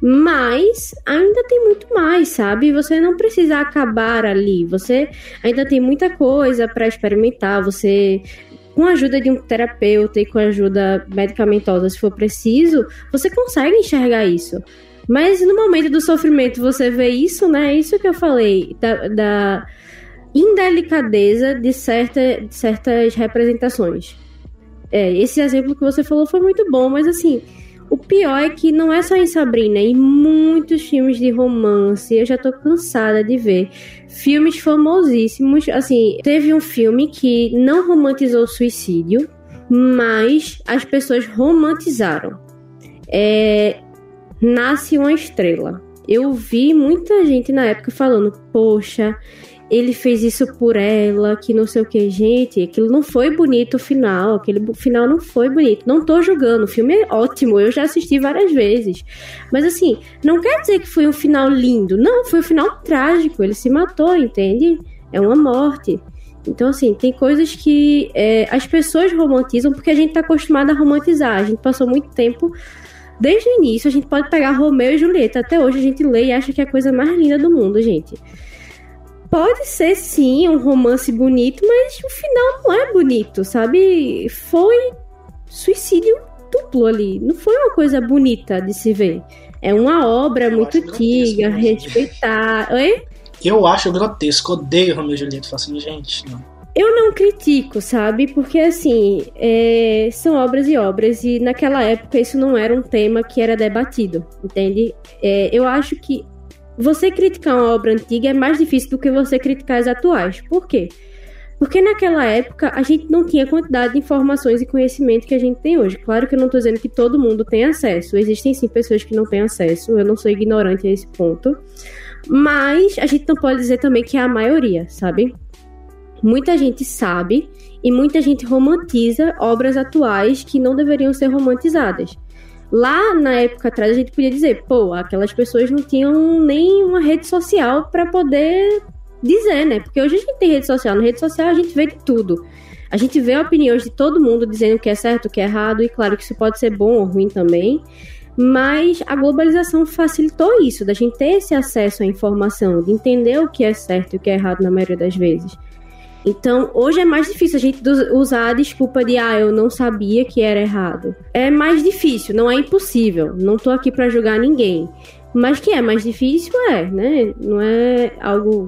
Mas ainda tem muito mais, sabe? Você não precisa acabar ali. Você ainda tem muita coisa para experimentar. Você com a ajuda de um terapeuta e com a ajuda medicamentosa, se for preciso, você consegue enxergar isso. Mas no momento do sofrimento você vê isso, né? É isso que eu falei, da, da indelicadeza de, certa, de certas representações. É, esse exemplo que você falou foi muito bom, mas assim, o pior é que não é só em Sabrina, em muitos filmes de romance, eu já tô cansada de ver filmes famosíssimos. Assim, teve um filme que não romantizou o suicídio, mas as pessoas romantizaram. É, Nasce uma estrela. Eu vi muita gente na época falando, poxa, ele fez isso por ela, que não sei o que, gente, aquilo não foi bonito o final, aquele final não foi bonito. Não tô julgando, o filme é ótimo, eu já assisti várias vezes. Mas assim, não quer dizer que foi um final lindo, não, foi um final trágico, ele se matou, entende? É uma morte. Então, assim, tem coisas que é, as pessoas romantizam porque a gente tá acostumado a romantizar. A gente passou muito tempo Desde o início, a gente pode pegar Romeu e Julieta. Até hoje a gente lê e acha que é a coisa mais linda do mundo, gente. Pode ser sim um romance bonito, mas o final não é bonito, sabe? Foi suicídio duplo ali. Não foi uma coisa bonita de se ver. É uma obra eu muito antiga, respeitar. Oi? Eu acho grotesco, odeio Romeu e Julieta. Falo assim, gente, não. Eu não critico, sabe? Porque, assim, é, são obras e obras, e naquela época isso não era um tema que era debatido, entende? É, eu acho que você criticar uma obra antiga é mais difícil do que você criticar as atuais. Por quê? Porque naquela época a gente não tinha a quantidade de informações e conhecimento que a gente tem hoje. Claro que eu não estou dizendo que todo mundo tem acesso. Existem sim pessoas que não têm acesso. Eu não sou ignorante a esse ponto. Mas a gente não pode dizer também que é a maioria, sabe? Muita gente sabe e muita gente romantiza obras atuais que não deveriam ser romantizadas. Lá na época atrás a gente podia dizer, pô, aquelas pessoas não tinham nem uma rede social para poder dizer, né? Porque hoje a gente tem rede social, na rede social a gente vê de tudo. A gente vê opiniões de todo mundo dizendo o que é certo, o que é errado, e claro que isso pode ser bom ou ruim também. Mas a globalização facilitou isso, da gente ter esse acesso à informação, de entender o que é certo e o que é errado na maioria das vezes. Então, hoje é mais difícil a gente usar a desculpa de ah, eu não sabia que era errado. É mais difícil, não é impossível. Não tô aqui para julgar ninguém. Mas que é mais difícil é, né? Não é algo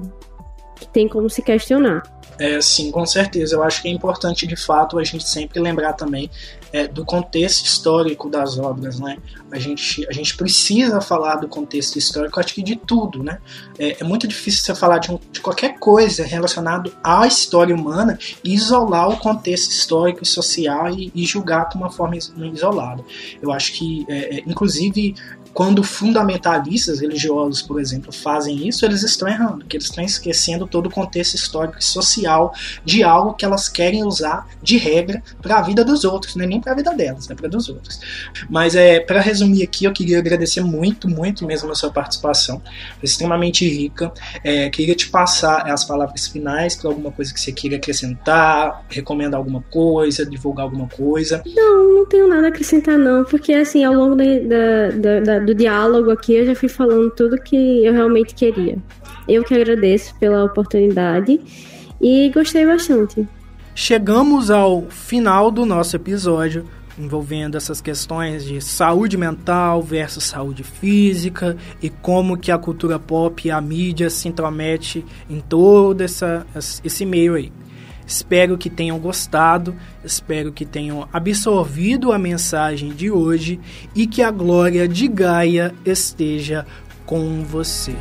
tem como se questionar. É, sim, com certeza. Eu acho que é importante, de fato, a gente sempre lembrar também é, do contexto histórico das obras, né? A gente, a gente precisa falar do contexto histórico, acho que de tudo, né? É, é muito difícil você falar de, um, de, qualquer coisa relacionado à história humana e isolar o contexto histórico e social e, e julgar com uma forma isolada. Eu acho que, é, é inclusive, quando fundamentalistas religiosos, por exemplo, fazem isso, eles estão errando, porque eles estão esquecendo todo o contexto histórico e social de algo que elas querem usar de regra para a vida dos outros, não é nem para a vida delas, é para dos outros. Mas é para resumir aqui, eu queria agradecer muito, muito mesmo a sua participação, extremamente rica. É, queria te passar as palavras finais para alguma coisa que você queira acrescentar, recomendar alguma coisa, divulgar alguma coisa. Não, não tenho nada a acrescentar não, porque assim ao longo da, da, do diálogo aqui, eu já fui falando tudo que eu realmente queria. Eu que agradeço pela oportunidade e gostei bastante. Chegamos ao final do nosso episódio envolvendo essas questões de saúde mental versus saúde física e como que a cultura pop e a mídia se intromete em todo essa, esse meio aí. Espero que tenham gostado, espero que tenham absorvido a mensagem de hoje e que a glória de Gaia esteja com você.